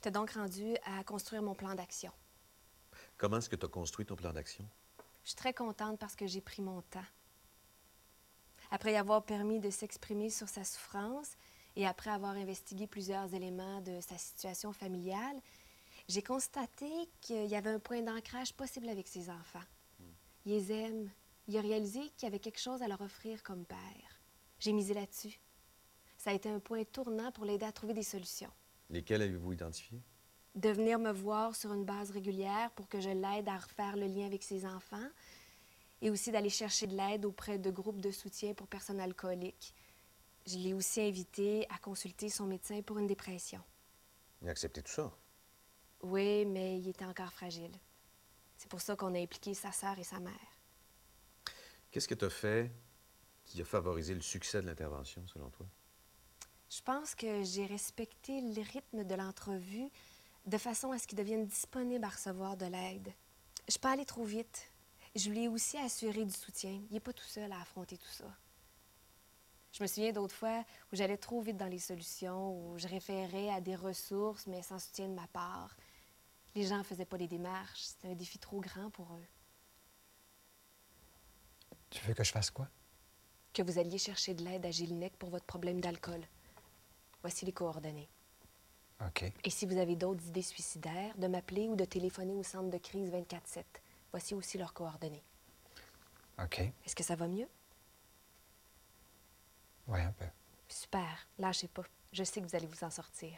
J'étais donc rendue à construire mon plan d'action. Comment est-ce que tu as construit ton plan d'action? Je suis très contente parce que j'ai pris mon temps. Après y avoir permis de s'exprimer sur sa souffrance et après avoir investigué plusieurs éléments de sa situation familiale, j'ai constaté qu'il y avait un point d'ancrage possible avec ses enfants. Il les aime. Il a réalisé qu'il y avait quelque chose à leur offrir comme père. J'ai misé là-dessus. Ça a été un point tournant pour l'aider à trouver des solutions. Lesquels avez-vous identifiés? De venir me voir sur une base régulière pour que je l'aide à refaire le lien avec ses enfants et aussi d'aller chercher de l'aide auprès de groupes de soutien pour personnes alcooliques. Je l'ai aussi invité à consulter son médecin pour une dépression. Il a accepté tout ça? Oui, mais il était encore fragile. C'est pour ça qu'on a impliqué sa sœur et sa mère. Qu'est-ce que tu as fait qui a favorisé le succès de l'intervention, selon toi? Je pense que j'ai respecté le rythme de l'entrevue de façon à ce qu'il devienne disponible à recevoir de l'aide. Je peux aller trop vite. Je lui ai aussi assuré du soutien. Il n'est pas tout seul à affronter tout ça. Je me souviens d'autres fois où j'allais trop vite dans les solutions, où je référais à des ressources, mais sans soutien de ma part. Les gens ne faisaient pas les démarches. C'était un défi trop grand pour eux. Tu veux que je fasse quoi? Que vous alliez chercher de l'aide à Gélinec pour votre problème d'alcool. Voici les coordonnées. OK. Et si vous avez d'autres idées suicidaires, de m'appeler ou de téléphoner au centre de crise 24-7. Voici aussi leurs coordonnées. OK. Est-ce que ça va mieux? Oui, un peu. Super. Lâchez pas. Je sais que vous allez vous en sortir.